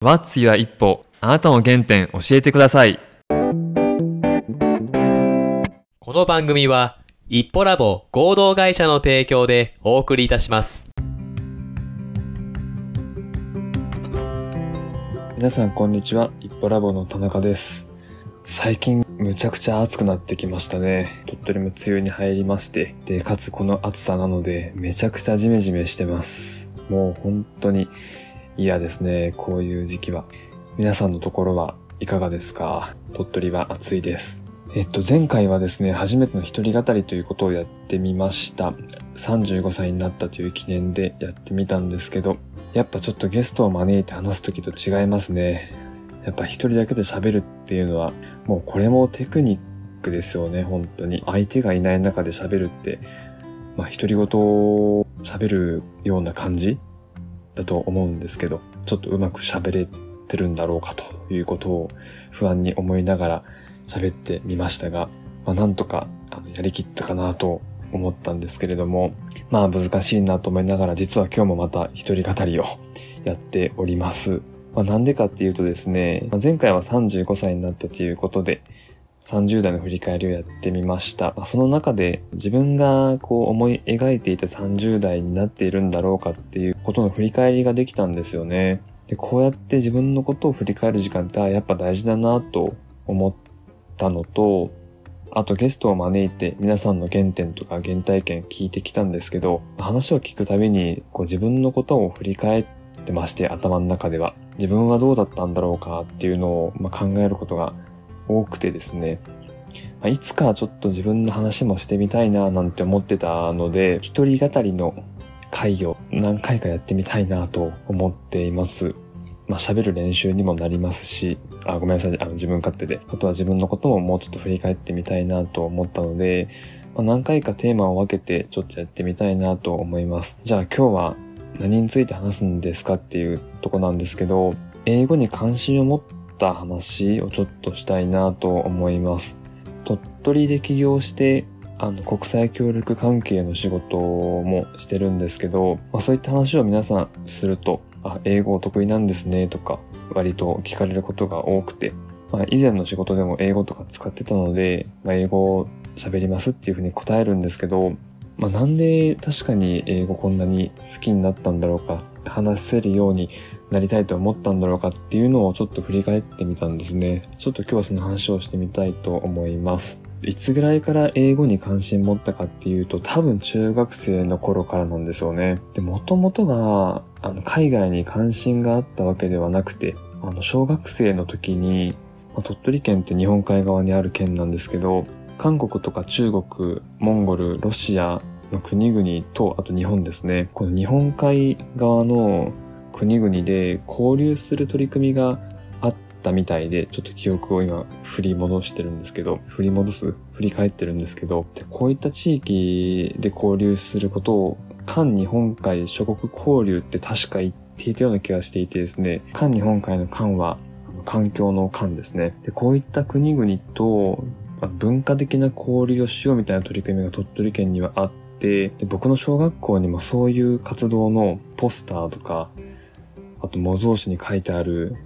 What's your 一歩あなたの原点教えてください。この番組は、一歩ラボ合同会社の提供でお送りいたします。皆さんこんにちは。一歩ラボの田中です。最近むちゃくちゃ暑くなってきましたね。鳥取も梅雨に入りまして。で、かつこの暑さなのでめちゃくちゃジメジメしてます。もう本当に嫌ですね。こういう時期は。皆さんのところはいかがですか？鳥取は暑いです。えっと、前回はですね、初めての一人語りということをやってみました。35歳になったという記念でやってみたんですけど、やっぱちょっとゲストを招いて話すときと違いますね。やっぱ一人だけで喋るっていうのは、もうこれもテクニックですよね、本当に。相手がいない中で喋るって、まあ独り言を喋るような感じだと思うんですけど、ちょっとうまく喋れてるんだろうかということを不安に思いながら喋ってみましたが、まあなんとかあのやりきったかなと思ったんですけれども、まあ難しいなと思いながら実は今日もまた一人語りをやっております。まあなんでかっていうとですね、まあ前回は35歳になったということで、30代の振り返りをやってみました。ま、その中で自分がこう思い描いていた30代になっているんだろうかっていうことの振り返りができたんですよね。で、こうやって自分のことを振り返る時間ってやっぱ大事だなと思ったのと、あとゲストを招いて皆さんの原点とか原体験聞いてきたんですけど、話を聞くたびにこう自分のことを振り返ってまして頭の中では。自分はどうだったんだろうかっていうのを、ま、考えることが多くてですね。まいつかちょっと自分の話もしてみたいななんて思ってたので、一人語りの会を何回かやってみたいなと思っています。まあ喋る練習にもなりますし、あ、ごめんなさい、あの自分勝手で。あとは自分のことももうちょっと振り返ってみたいなと思ったので、まあ、何回かテーマを分けてちょっとやってみたいなと思います。じゃあ今日は何について話すんですかっていうとこなんですけど、英語に関心を持ってた話をちょっとしたいなと思います。鳥取で起業して、あの、国際協力関係の仕事もしてるんですけど、まあ、そういった話を皆さんすると、あ、英語お得意なんですねとか、割と聞かれることが多くて、まあ、以前の仕事でも英語とか使ってたので、まあ、英語喋りますっていうふうに答えるんですけど、まあ、なんで確かに英語こんなに好きになったんだろうか、話せるようになりたいと思ったんだろうかっていうのをちょっと振り返ってみたんですね。ちょっと今日はその話をしてみたいと思います。いつぐらいから英語に関心持ったかっていうと多分中学生の頃からなんですよね。で、もともとはあの海外に関心があったわけではなくて、あの小学生の時に、まあ鳥取県って日本海側にある県なんですけど、韓国とか中国、モンゴル、ロシアの国々と、あと日本ですね。この日本海側の国々で交流する取り組みがあったみたいで、ちょっと記憶を今振り戻してるんですけど、振り戻す？振り返ってるんですけど、でこういった地域で交流することを、韓日本海諸国交流って確か言っていたような気がしていてですね、韓日本海の韓は、環境の韓ですね。で、こういった国々と、文化的な交流をしようみたいな取り組みが鳥取県にはあって、で僕の小学校にもそういう活動のポスターとか、と模造紙に書いてある、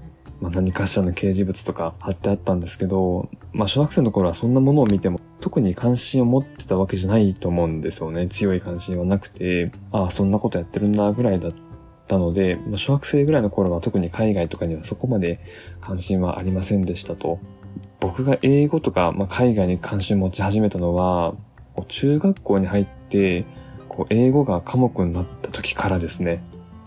まあ、何かしらの掲示物とか貼ってあったんですけど、まあ小学生の頃はそんなものを見ても特に関心を持ってたわけじゃないと思うんですよね。強い関心はなくて、ああ、そんなことやってるんだぐらいだったので、まあ小学生ぐらいの頃は特に海外とかにはそこまで関心はありませんでしたと。僕が英語とか、まあ、海外に関心持ち始めたのは、中学校に入って、こう英語が科目になった時からですね。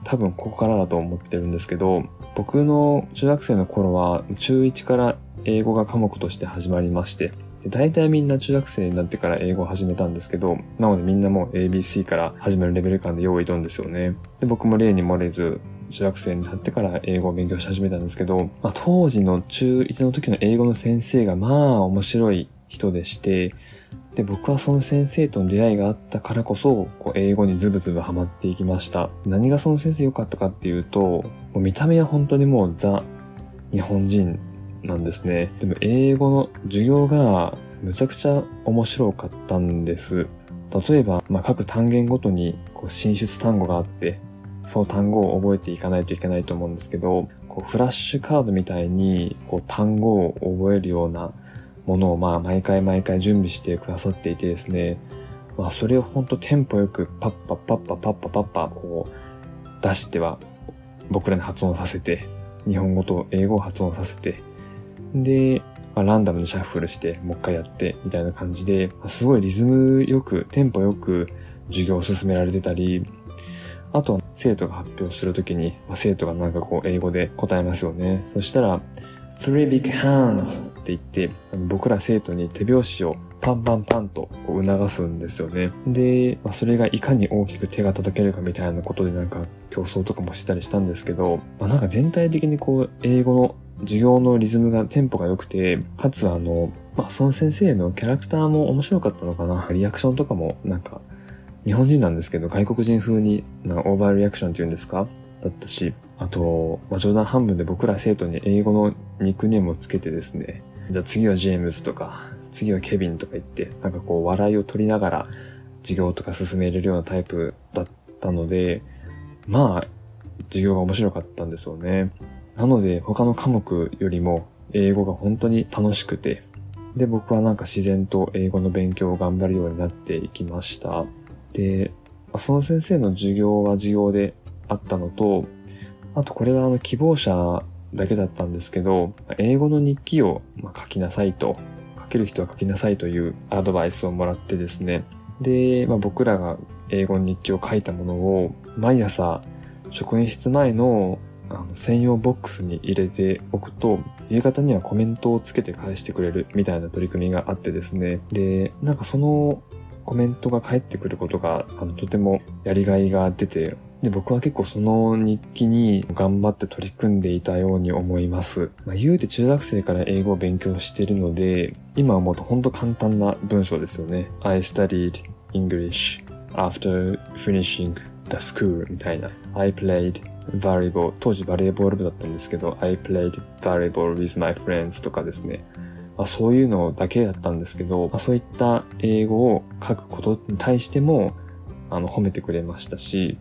多分ここからだと思ってるんですけど、僕の中学生の頃は中1から英語が科目として始まりまして、で大体みんな中学生になってから英語を始めたんですけど、なのでみんなもう ABC から始めるレベル感で用意どんですよね。で、僕も例に漏れず、中学生になってから英語を勉強し始めたんですけど、まあ、当時の中1の時の英語の先生がまあ面白い人でして、で、僕はその先生との出会いがあったからこそ、こう英語にズブズブハマっていきました。何がその先生良かったかっていうと、もう見た目は本当にもうザ日本人なんですね。でも英語の授業がむちゃくちゃ面白かったんです。例えば、まあ、各単元ごとにこう進出単語があって、その単語を覚えていかないといけないと思うんですけど、こうフラッシュカードみたいにこう単語を覚えるようなものをまあ毎回毎回準備してくださっていてですね、まあそれをほんとテンポよくパッパパッパパッパパッパこう出しては僕らに発音させて、日本語と英語を発音させて、で、まあ、ランダムにシャッフルしてもう一回やってみたいな感じで、すごいリズムよく、テンポよく授業を進められてたり、あと生徒が発表するときに、まあ、生徒がなんかこう英語で答えますよね。そしたら、three big hands って言って、僕ら生徒に手拍子をパンパンパンとこう促すんですよね。で、まあ、それがいかに大きく手が叩けるかみたいなことでなんか競争とかもしたりしたんですけど、まあ、なんか全体的にこう英語の授業のリズムがテンポが良くて、かつあの、まあ、その先生のキャラクターも面白かったのかな。リアクションとかもなんか、日本人なんですけど、外国人風になオーバーリアクションって言うんですか？だったし、あと、まあ、冗談半分で僕ら生徒に英語のニックネームをつけてですね、じゃあ次はジェームズとか、次はケビンとか言って、なんかこう笑いを取りながら授業とか進めれるようなタイプだったので、まあ、授業が面白かったんですよね。なので他の科目よりも英語が本当に楽しくて、で、僕はなんか自然と英語の勉強を頑張るようになっていきました。で、その先生の授業は授業であったのと、あとこれはあの希望者だけだったんですけど、英語の日記を書きなさいと書ける人は書きなさいというアドバイスをもらってですね。で、まあ、僕らが英語の日記を書いたものを毎朝職員室前のあの専用ボックスに入れておくと、夕方にはコメントをつけて返してくれるみたいな取り組みがあってですね。で、なんかそのコメントが返ってくることが、あの、とてもやりがいが出て、で、僕は結構その日記に頑張って取り組んでいたように思います。まあ、言うて中学生から英語を勉強してるので、今思うと本当簡単な文章ですよね。I studied English after finishing the school みたいな。I played volleyball 当時バレーボール部だったんですけど I played volleyball with my friends とかですね。まあ、そういうのだけだったんですけど、まあ、そういった英語を書くことに対してもあの褒めてくれましたし、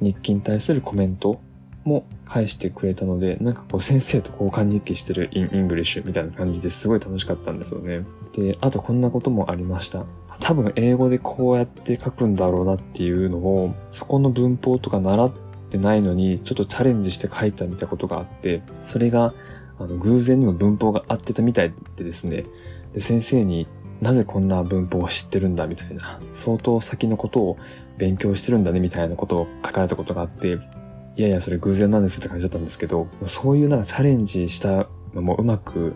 日記に対するコメントも返してくれたので、なんかこう先生と交換日記してる in English みたいな感じですごい楽しかったんですよね。で、あとこんなこともありました。多分英語でこうやって書くんだろうなっていうのを、そこの文法とか習ってないのに、ちょっとチャレンジして書いたみたいなことがあって、それが、あの、偶然にも文法が合ってたみたいでですね、で先生になぜこんな文法を知ってるんだみたいな、相当先のことを勉強してるんだねみたいなことを書かれたことがあって、いやいやそれ偶然なんですって感じだったんですけど、そういうなんかチャレンジしたのもうまく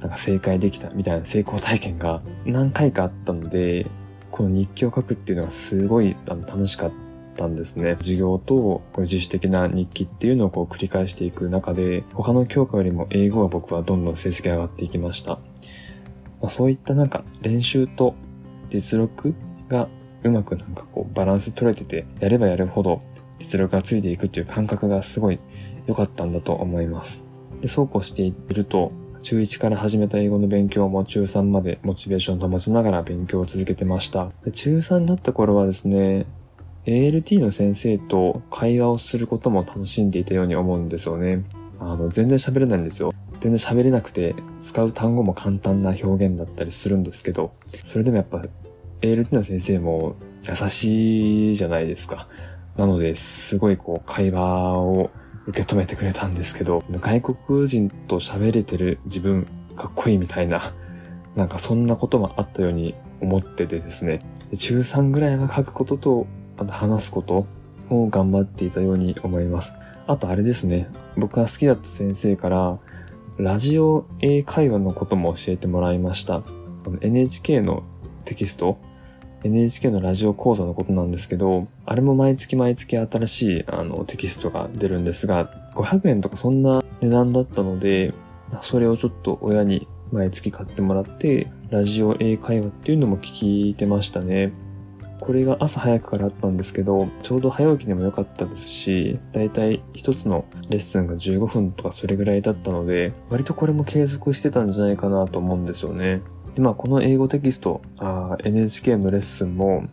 なんか正解できたみたいな成功体験が何回かあったので、この日記を書くっていうのがすごい楽しかったんですね。授業とこう自主的な日記っていうのをこう繰り返していく中で、他の教科よりも英語は僕はどんどん成績上がっていきました。まあ、そういったなんか練習と実力がうまくなんかこうバランス取れてて、やればやるほど実力がついていくっていう感覚がすごい良かったんだと思います。で、そうこうしていると、中1から始めた英語の勉強も中3までモチベーションを保ちながら勉強を続けてました。で中3になった頃はですね、ALT の先生と会話をすることも楽しんでいたように思うんですよね。あの、全然喋れないんですよ。全然喋れなくて、使う単語も簡単な表現だったりするんですけど、それでもやっぱ、ALT の先生も優しいじゃないですか。なので、すごいこう、会話を受け止めてくれたんですけど、外国人と喋れてる自分かっこいいみたいな、なんかそんなこともあったように思っててですね、中3ぐらいは書くことと、あと話すことを頑張っていたように思います。あとあれですね、僕が好きだった先生から、ラジオ英会話のことも教えてもらいました。NHK のテキスト NHK のラジオ講座のことなんですけど、あれも毎月毎月新しいあのテキストが出るんですが、500円とかそんな値段だったので、それをちょっと親に毎月買ってもらって、ラジオ英会話っていうのも聞いてましたね。これが朝早くからあったんですけど、ちょうど早起きでも良かったですし、だいたい一つのレッスンが15分とかそれぐらいだったので、割とこれも継続してたんじゃないかなと思うんですよね。で、まあこの英語テキスト、NHK のレッスンも、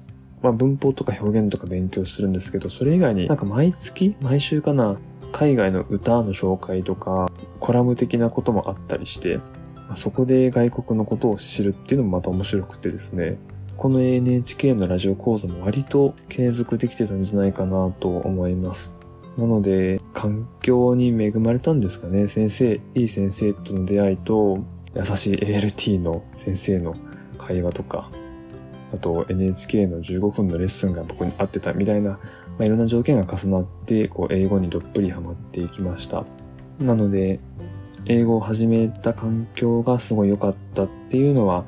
まあ、文法とか表現とか勉強するんですけど、それ以外になんか毎月毎週かな海外の歌の紹介とか、コラム的なこともあったりして、まあ、そこで外国のことを知るっていうのもまた面白くてですね、この NHK のラジオ講座も割と継続できてたんじゃないかなと思います。なので、環境に恵まれたんですかね。先生、いい先生との出会いと、優しい ALT の先生の会話とか、あと NHK の15分のレッスンが僕に合ってたみたいな、まあ、いろんな条件が重なって、こう、英語にどっぷりハマっていきました。なので、英語を始めた環境がすごい良かったっていうのは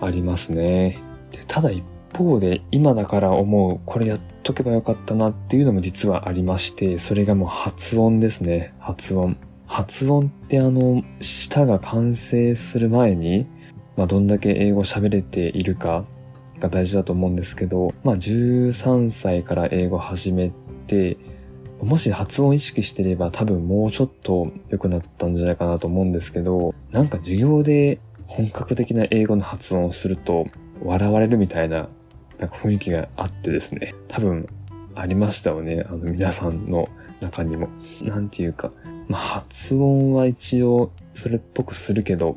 ありますね。でただ一方で、今だから思う、これやっとけばよかったなっていうのも実はありまして、それがもう発音ですね。発音。発音ってあの、舌が完成する前に、まあ、どんだけ英語喋れているかが大事だと思うんですけど、まあ13歳から英語始めて、もし発音意識してれば多分もうちょっと良くなったんじゃないかなと思うんですけど、なんか授業で本格的な英語の発音をすると笑われるみたいななんか雰囲気があってですね、多分ありましたよね、あの皆さんの中にも。なんていうか、まあ発音は一応それっぽくするけど、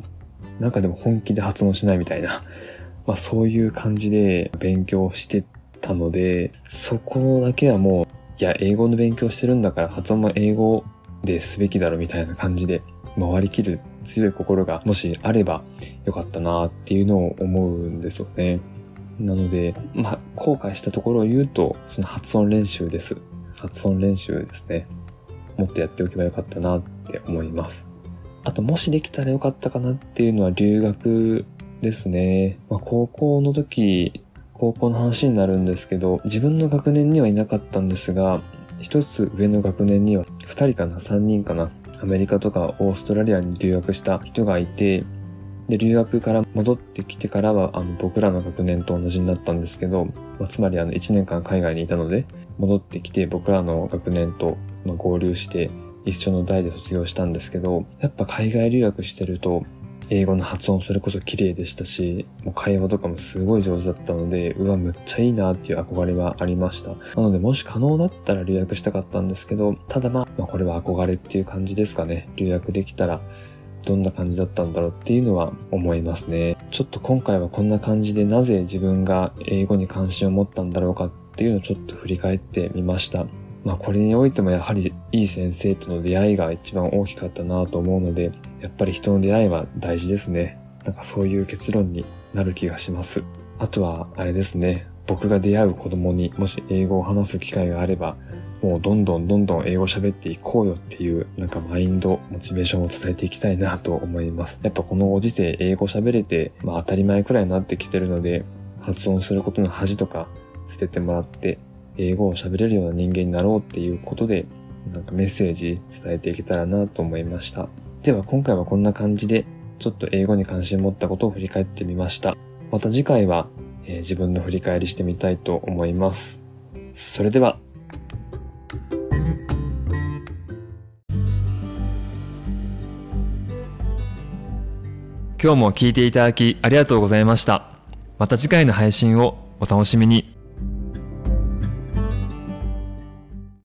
なんかでも本気で発音しないみたいな まあそういう感じで勉強してたので、そこだけはもう、いや、英語の勉強してるんだから発音も英語ですべきだろみたいな感じで回りきる強い心がもしあればよかったなっていうのを思うんですよね。なので、まあ、後悔したところを言うと、その発音練習です。発音練習ですね。もっとやっておけばよかったなって思います。あと、もしできたらよかったかなっていうのは留学ですね。まあ、高校の時、高校の話になるんですけど、自分の学年にはいなかったんですが、一つ上の学年には二人かな三人かなアメリカとかオーストラリアに留学した人がいて、で、留学から戻ってきてからは、あの、僕らの学年と同じになったんですけど、まあ、つまりあの、1年間海外にいたので、戻ってきて僕らの学年とまあ合流して、一緒の代で卒業したんですけど、やっぱ海外留学してると、英語の発音それこそ綺麗でしたし、もう会話とかもすごい上手だったので、うわ、むっちゃいいなっていう憧れはありました。なので、もし可能だったら留学したかったんですけど、ただまあ、まあ、これは憧れっていう感じですかね。留学できたら、どんな感じだったんだろうっていうのは思いますね。ちょっと今回はこんな感じでなぜ自分が英語に関心を持ったんだろうかっていうのをちょっと振り返ってみました。まあこれにおいてもやはりいい先生との出会いが一番大きかったなと思うので、やっぱり人の出会いは大事ですね。なんかそういう結論になる気がします。あとはあれですね。僕が出会う子供にもし英語を話す機会があれば、もうどんどんどんどん英語喋っていこうよっていうなんかマインド、モチベーションを伝えていきたいなと思います。やっぱこのご時世英語喋れて、まあ当たり前くらいになってきてるので、発音することの恥とか捨ててもらって、英語を喋れるような人間になろうっていうことで、なんかメッセージ伝えていけたらなと思いました。では今回はこんな感じで、ちょっと英語に関心持ったことを振り返ってみました。また次回は、えー、自分の振り返りしてみたいと思います。それでは。今日も聞いていただきありがとうございました。また次回の配信をお楽しみに。